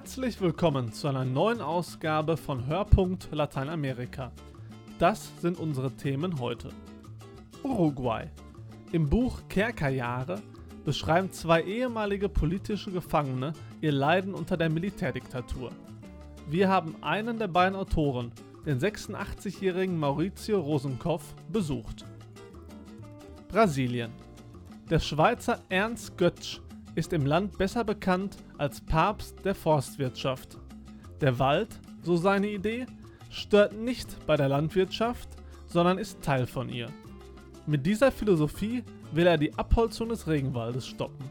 Herzlich willkommen zu einer neuen Ausgabe von Hörpunkt Lateinamerika. Das sind unsere Themen heute. Uruguay. Im Buch Kerkerjahre beschreiben zwei ehemalige politische Gefangene ihr Leiden unter der Militärdiktatur. Wir haben einen der beiden Autoren, den 86-jährigen Maurizio Rosenkopf, besucht. Brasilien. Der Schweizer Ernst Götsch ist im Land besser bekannt als Papst der Forstwirtschaft. Der Wald, so seine Idee, stört nicht bei der Landwirtschaft, sondern ist Teil von ihr. Mit dieser Philosophie will er die Abholzung des Regenwaldes stoppen.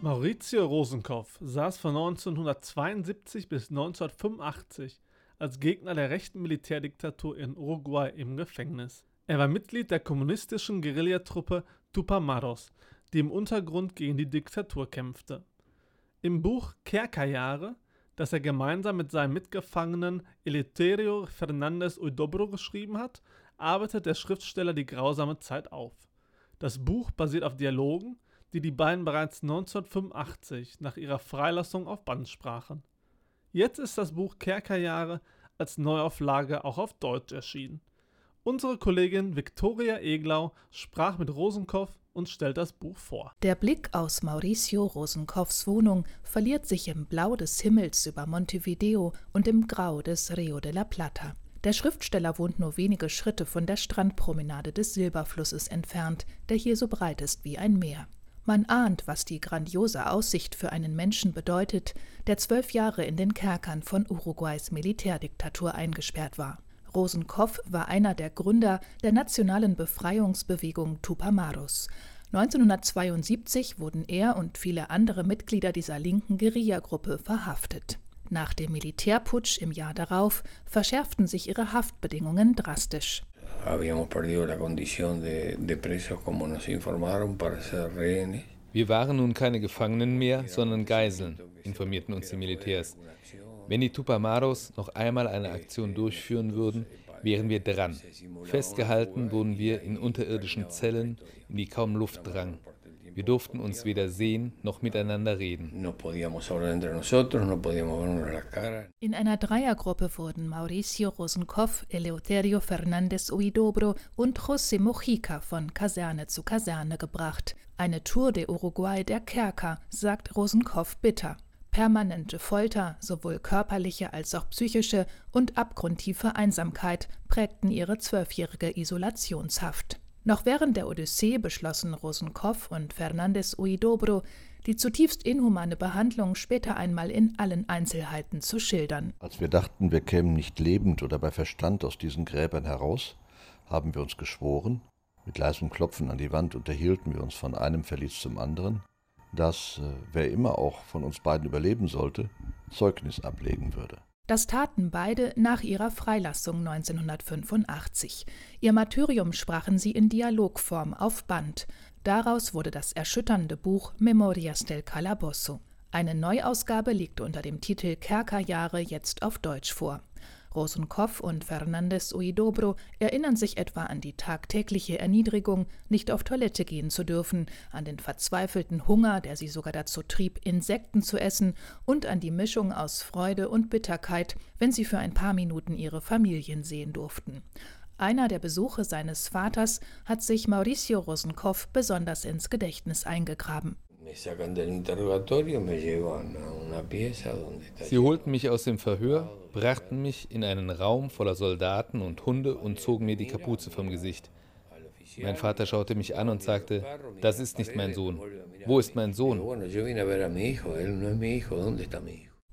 Maurizio Rosenkopf saß von 1972 bis 1985 als Gegner der rechten Militärdiktatur in Uruguay im Gefängnis. Er war Mitglied der kommunistischen Guerillatruppe Tupamaros, die im Untergrund gegen die Diktatur kämpfte. Im Buch Kerkerjahre, das er gemeinsam mit seinem Mitgefangenen Eleuterio Fernandez Uidobro geschrieben hat, arbeitet der Schriftsteller die grausame Zeit auf. Das Buch basiert auf Dialogen, die die beiden bereits 1985 nach ihrer Freilassung auf Band sprachen. Jetzt ist das Buch Kerkerjahre als Neuauflage auch auf Deutsch erschienen. Unsere Kollegin Viktoria Eglau sprach mit Rosenkopf und stellt das Buch vor. Der Blick aus Mauricio Rosenkopfs Wohnung verliert sich im Blau des Himmels über Montevideo und im Grau des Rio de la Plata. Der Schriftsteller wohnt nur wenige Schritte von der Strandpromenade des Silberflusses entfernt, der hier so breit ist wie ein Meer. Man ahnt, was die grandiose Aussicht für einen Menschen bedeutet, der zwölf Jahre in den Kerkern von Uruguays Militärdiktatur eingesperrt war. Rosenkopf war einer der Gründer der nationalen Befreiungsbewegung Tupamaros. 1972 wurden er und viele andere Mitglieder dieser linken Guerillagruppe verhaftet. Nach dem Militärputsch im Jahr darauf verschärften sich ihre Haftbedingungen drastisch habíamos perdido la condición de, de presos como nos informaron para ser rehenes. Wir waren nun keine Gefangenen mehr, sondern Geiseln, informierten uns die Militärs. Wenn die Tupamaros noch einmal eine Aktion durchführen würden, wären wir dran. Festgehalten wurden wir in unterirdischen Zellen, in die kaum Luft drang. Wir durften uns weder sehen noch miteinander reden. In einer Dreiergruppe wurden Mauricio Rosenkopf, Eleuterio Fernandez Uidobro und José Mojica von Kaserne zu Kaserne gebracht. Eine Tour de Uruguay der Kerker, sagt Rosenkopf bitter. Permanente Folter, sowohl körperliche als auch psychische, und abgrundtiefe Einsamkeit prägten ihre zwölfjährige Isolationshaft. Noch während der Odyssee beschlossen Rosenkopf und Fernandez Uidobro, die zutiefst inhumane Behandlung später einmal in allen Einzelheiten zu schildern. Als wir dachten, wir kämen nicht lebend oder bei Verstand aus diesen Gräbern heraus, haben wir uns geschworen, mit leisem Klopfen an die Wand unterhielten wir uns von einem Verlies zum anderen, dass, äh, wer immer auch von uns beiden überleben sollte, Zeugnis ablegen würde. Das taten beide nach ihrer Freilassung 1985. Ihr Martyrium sprachen sie in Dialogform auf Band. Daraus wurde das erschütternde Buch Memorias del Calabozo. Eine Neuausgabe liegt unter dem Titel Kerkerjahre jetzt auf Deutsch vor. Rosenkopf und Fernandez Uidobro erinnern sich etwa an die tagtägliche Erniedrigung, nicht auf Toilette gehen zu dürfen, an den verzweifelten Hunger, der sie sogar dazu trieb, Insekten zu essen, und an die Mischung aus Freude und Bitterkeit, wenn sie für ein paar Minuten ihre Familien sehen durften. Einer der Besuche seines Vaters hat sich Mauricio Rosenkopf besonders ins Gedächtnis eingegraben. Sie holten mich aus dem Verhör, brachten mich in einen Raum voller Soldaten und Hunde und zogen mir die Kapuze vom Gesicht. Mein Vater schaute mich an und sagte, das ist nicht mein Sohn. Wo ist mein Sohn?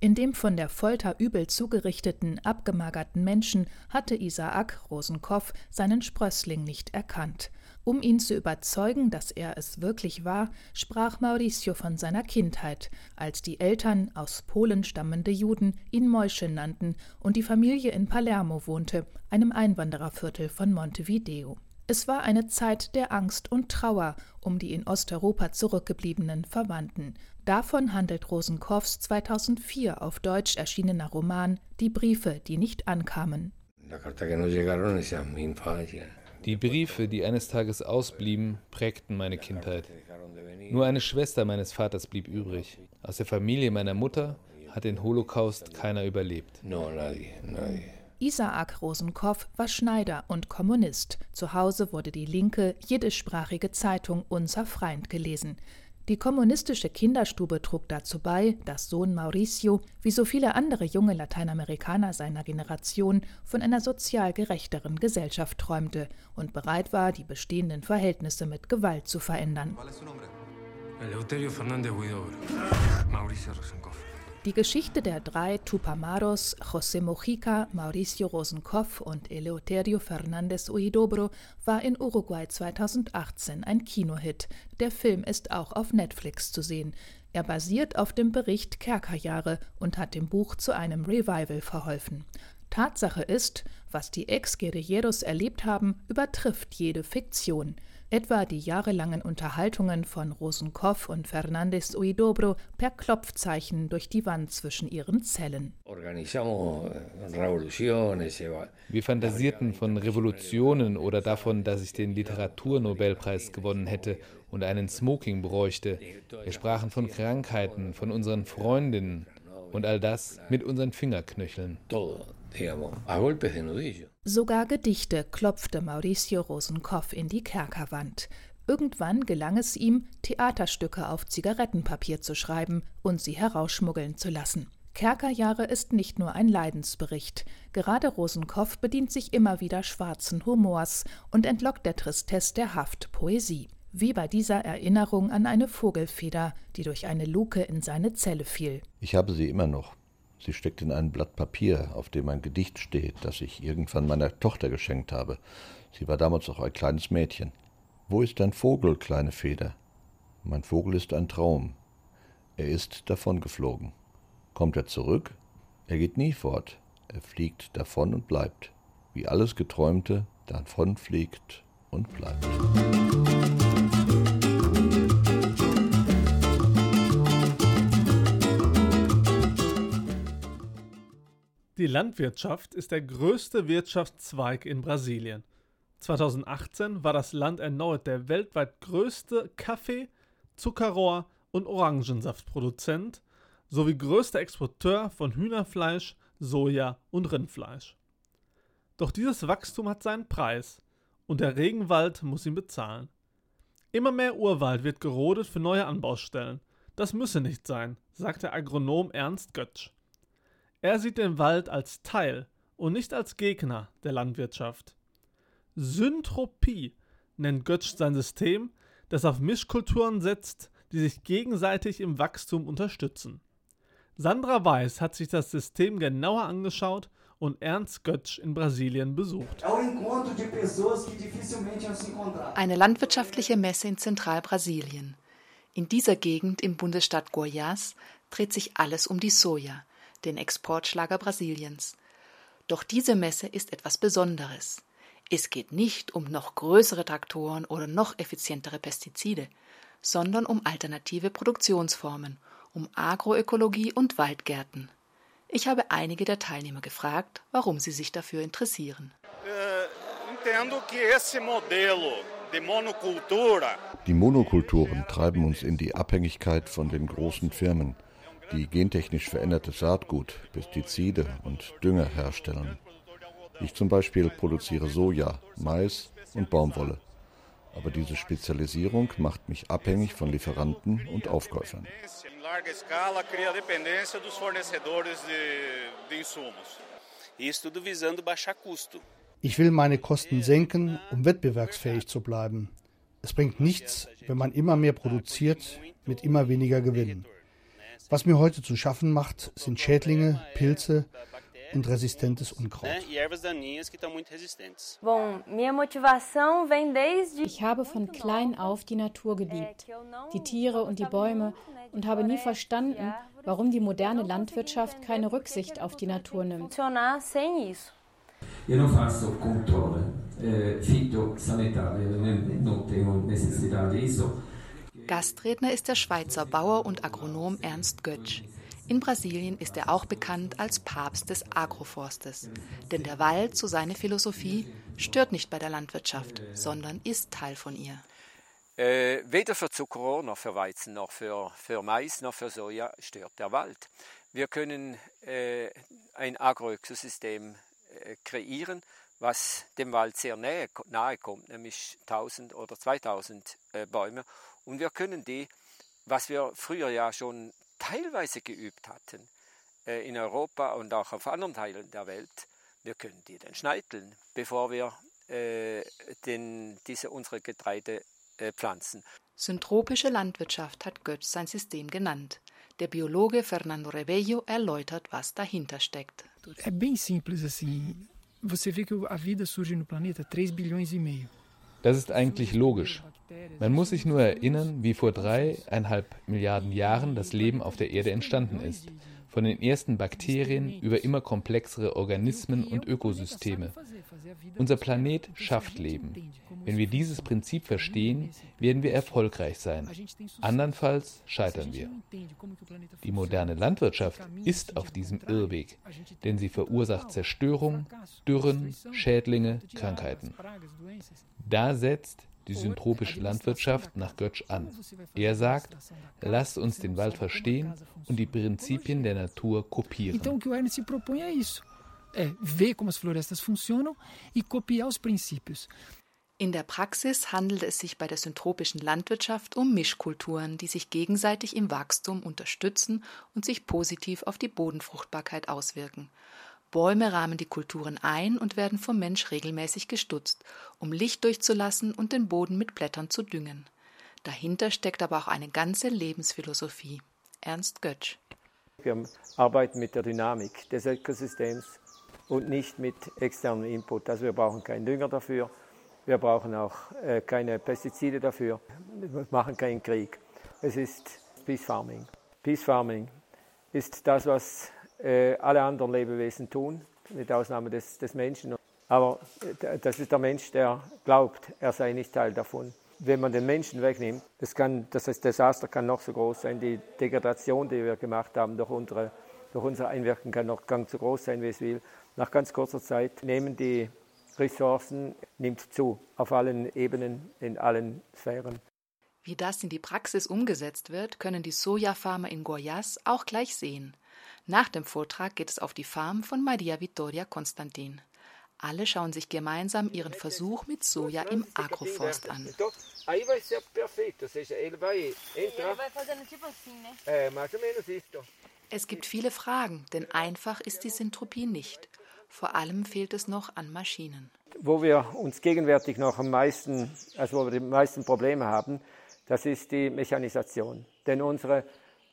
In dem von der Folter übel zugerichteten, abgemagerten Menschen hatte Isaak Rosenkopf seinen Sprössling nicht erkannt. Um ihn zu überzeugen, dass er es wirklich war, sprach Mauricio von seiner Kindheit, als die Eltern, aus Polen stammende Juden, ihn Mäusche nannten und die Familie in Palermo wohnte, einem Einwandererviertel von Montevideo. Es war eine Zeit der Angst und Trauer um die in Osteuropa zurückgebliebenen Verwandten. Davon handelt Rosenkopfs 2004 auf Deutsch erschienener Roman Die Briefe, die nicht ankamen. La carta que no llegaron es mi infancia. Die Briefe, die eines Tages ausblieben, prägten meine Kindheit. Nur eine Schwester meines Vaters blieb übrig. Aus der Familie meiner Mutter hat den Holocaust keiner überlebt. Isaak Rosenkopf war Schneider und Kommunist. Zu Hause wurde die linke, jiddischsprachige Zeitung Unser Freund gelesen. Die kommunistische Kinderstube trug dazu bei, dass Sohn Mauricio, wie so viele andere junge Lateinamerikaner seiner Generation, von einer sozial gerechteren Gesellschaft träumte und bereit war, die bestehenden Verhältnisse mit Gewalt zu verändern. Eleuterio Fernández Huidobro. Mauricio Rosenkopf. Die Geschichte der drei Tupamaros, José Mojica, Mauricio Rosenkopf und Eleuterio Fernández Huidobro, war in Uruguay 2018 ein Kinohit. Der Film ist auch auf Netflix zu sehen. Er basiert auf dem Bericht Kerkerjahre und hat dem Buch zu einem Revival verholfen. Tatsache ist, was die Ex-Guerilleros erlebt haben, übertrifft jede Fiktion etwa die jahrelangen Unterhaltungen von Rosenkopf und Fernandez Uidobro per Klopfzeichen durch die Wand zwischen ihren Zellen. Wir fantasierten von Revolutionen oder davon, dass ich den Literaturnobelpreis gewonnen hätte und einen Smoking bräuchte. Wir sprachen von Krankheiten, von unseren Freundinnen und all das mit unseren Fingerknöcheln. Sogar Gedichte klopfte Mauricio Rosenkopf in die Kerkerwand. Irgendwann gelang es ihm, Theaterstücke auf Zigarettenpapier zu schreiben und sie herausschmuggeln zu lassen. Kerkerjahre ist nicht nur ein Leidensbericht. Gerade Rosenkopf bedient sich immer wieder schwarzen Humors und entlockt der Tristesse der Haft Poesie. Wie bei dieser Erinnerung an eine Vogelfeder, die durch eine Luke in seine Zelle fiel. Ich habe sie immer noch. Sie steckt in ein Blatt Papier, auf dem ein Gedicht steht, das ich irgendwann meiner Tochter geschenkt habe. Sie war damals auch ein kleines Mädchen. Wo ist dein Vogel, kleine Feder? Mein Vogel ist ein Traum. Er ist davongeflogen. Kommt er zurück? Er geht nie fort. Er fliegt davon und bleibt. Wie alles Geträumte davon fliegt und bleibt. Die Landwirtschaft ist der größte Wirtschaftszweig in Brasilien. 2018 war das Land erneut der weltweit größte Kaffee-, Zuckerrohr- und Orangensaftproduzent sowie größter Exporteur von Hühnerfleisch, Soja und Rindfleisch. Doch dieses Wachstum hat seinen Preis und der Regenwald muss ihn bezahlen. Immer mehr Urwald wird gerodet für neue Anbaustellen. Das müsse nicht sein, sagt der Agronom Ernst Götsch. Er sieht den Wald als Teil und nicht als Gegner der Landwirtschaft. Syntropie nennt Götsch sein System, das auf Mischkulturen setzt, die sich gegenseitig im Wachstum unterstützen. Sandra Weiß hat sich das System genauer angeschaut und Ernst Götsch in Brasilien besucht. Eine landwirtschaftliche Messe in Zentralbrasilien. In dieser Gegend im Bundesstaat Goiás dreht sich alles um die Soja, den Exportschlager Brasiliens. Doch diese Messe ist etwas Besonderes. Es geht nicht um noch größere Traktoren oder noch effizientere Pestizide, sondern um alternative Produktionsformen, um Agroökologie und Waldgärten. Ich habe einige der Teilnehmer gefragt, warum sie sich dafür interessieren. Die Monokulturen treiben uns in die Abhängigkeit von den großen Firmen die gentechnisch veränderte Saatgut, Pestizide und Dünger herstellen. Ich zum Beispiel produziere Soja, Mais und Baumwolle. Aber diese Spezialisierung macht mich abhängig von Lieferanten und Aufkäufern. Ich will meine Kosten senken, um wettbewerbsfähig zu bleiben. Es bringt nichts, wenn man immer mehr produziert mit immer weniger Gewinn. Was mir heute zu schaffen macht, sind Schädlinge, Pilze und resistentes Unkraut. Ich habe von klein auf die Natur geliebt, die Tiere und die Bäume und habe nie verstanden, warum die moderne Landwirtschaft keine Rücksicht auf die Natur nimmt. Io Gastredner ist der Schweizer Bauer und Agronom Ernst Götsch. In Brasilien ist er auch bekannt als Papst des Agroforstes. Denn der Wald, so seine Philosophie, stört nicht bei der Landwirtschaft, sondern ist Teil von ihr. Äh, weder für Zuckerrohr noch für Weizen noch für, für Mais noch für Soja stört der Wald. Wir können äh, ein Agroökosystem äh, kreieren, was dem Wald sehr nahe, nahe kommt, nämlich 1000 oder 2000 äh, Bäume. Und wir können die, was wir früher ja schon teilweise geübt hatten, äh, in Europa und auch auf anderen Teilen der Welt, wir können die dann schneideln, bevor wir äh, den, diese unsere Getreide äh, pflanzen. Syntropische Landwirtschaft hat Götz sein System genannt. Der Biologe Fernando Rebello erläutert, was dahinter steckt. É bem simples assim. Você vê que a vida surge no planeta 3 bilhões e meio. Das ist eigentlich logisch. Man muss sich nur erinnern, wie vor dreieinhalb Milliarden Jahren das Leben auf der Erde entstanden ist von den ersten Bakterien über immer komplexere Organismen und Ökosysteme. Unser Planet schafft Leben. Wenn wir dieses Prinzip verstehen, werden wir erfolgreich sein. Andernfalls scheitern wir. Die moderne Landwirtschaft ist auf diesem Irrweg, denn sie verursacht Zerstörung, Dürren, Schädlinge, Krankheiten. Da setzt die syntropische Landwirtschaft nach Götsch an. Er sagt, lasst uns den Wald verstehen und die Prinzipien der Natur kopieren. Então o que o Ernest se propõe é isso. É ver como as florestas funcionam e copiar os princípios. In der Praxis handelt es sich bei der syntropischen Landwirtschaft um Mischkulturen, die sich gegenseitig im Wachstum unterstützen und sich positiv auf die Bodenfruchtbarkeit auswirken. Bäume rahmen die Kulturen ein und werden vom Mensch regelmäßig gestutzt, um Licht durchzulassen und den Boden mit Blättern zu düngen. Dahinter steckt aber auch eine ganze Lebensphilosophie. Ernst Götsch. Wir arbeiten mit der Dynamik des Ökosystems und nicht mit externem Input. Also wir brauchen keinen Dünger dafür, wir brauchen auch äh, keine Pestizide dafür, wir machen keinen Krieg. Es ist Peace Farming. Peace Farming ist das, was äh, alle anderen Lebewesen tun, mit Ausnahme des, des Menschen. Aber äh, das ist der Mensch, der glaubt, er sei nicht Teil davon. Wenn man den Menschen wegnimmt, das, kann, das heißt, Desaster kann noch so groß sein, die Degradation, die wir gemacht haben durch, unsere, durch unser Einwirken, kann noch ganz so groß sein, wie es will. Nach ganz kurzer Zeit nehmen die Ressourcen nimmt zu, auf allen Ebenen, in allen Sphären. Wie das in die Praxis umgesetzt wird, können die Sojafarmer in Goiás auch gleich sehen. Nach dem Vortrag geht es auf die Farm von Maria Vittoria Konstantin. Alle schauen sich gemeinsam ihren Versuch mit Soja im Agroforst an. Es gibt viele Fragen, denn einfach ist die Syntropie nicht. Vor allem fehlt es noch an Maschinen. Wo wir uns gegenwärtig noch am meisten, also wo wir die meisten Probleme haben, das ist die Mechanisation. Denn unsere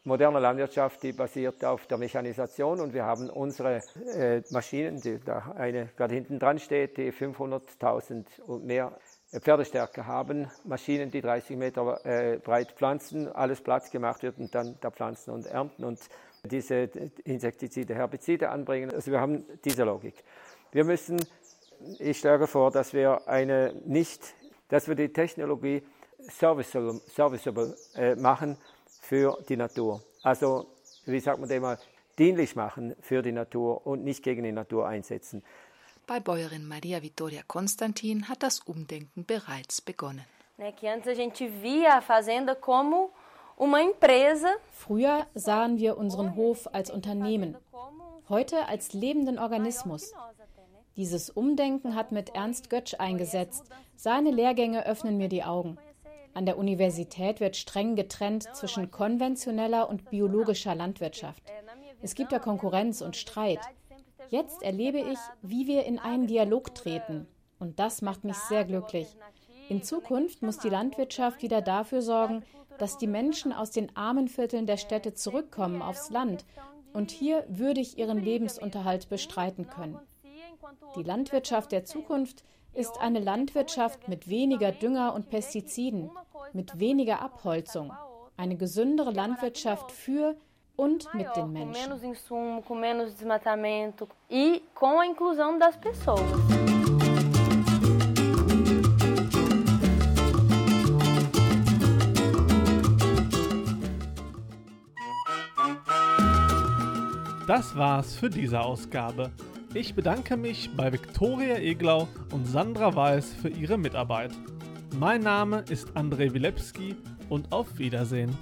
moderne Landwirtschaft, die basiert auf der Mechanisation und wir haben unsere äh, Maschinen, die da eine gerade hinten dran steht, die 500.000 und mehr Pferdestärke haben, Maschinen, die 30 Meter äh, breit pflanzen, alles Platz gemacht wird und dann da pflanzen und ernten und diese Insektizide, Herbizide anbringen. Also wir haben diese Logik. Wir müssen, ich schlage vor, dass wir eine nicht, dass wir die Technologie serviceable, serviceable äh, machen, für die Natur. Also, wie sagt man dem mal, dienlich machen für die Natur und nicht gegen die Natur einsetzen. Bei Bäuerin Maria Vittoria Konstantin hat das Umdenken bereits begonnen. Früher sahen wir unseren Hof als Unternehmen, heute als lebenden Organismus. Dieses Umdenken hat mit Ernst Götsch eingesetzt. Seine Lehrgänge öffnen mir die Augen. An der Universität wird streng getrennt zwischen konventioneller und biologischer Landwirtschaft. Es gibt da Konkurrenz und Streit. Jetzt erlebe ich, wie wir in einen Dialog treten. Und das macht mich sehr glücklich. In Zukunft muss die Landwirtschaft wieder dafür sorgen, dass die Menschen aus den armen Vierteln der Städte zurückkommen aufs Land und hier würdig ihren Lebensunterhalt bestreiten können. Die Landwirtschaft der Zukunft ist eine Landwirtschaft mit weniger Dünger und Pestiziden, mit weniger Abholzung, eine gesündere Landwirtschaft für und mit den Menschen. E das war's für diese Ausgabe. Ich bedanke mich bei Viktoria Eglau und Sandra Weiß für ihre Mitarbeit. Mein Name ist André Wilepski und auf Wiedersehen.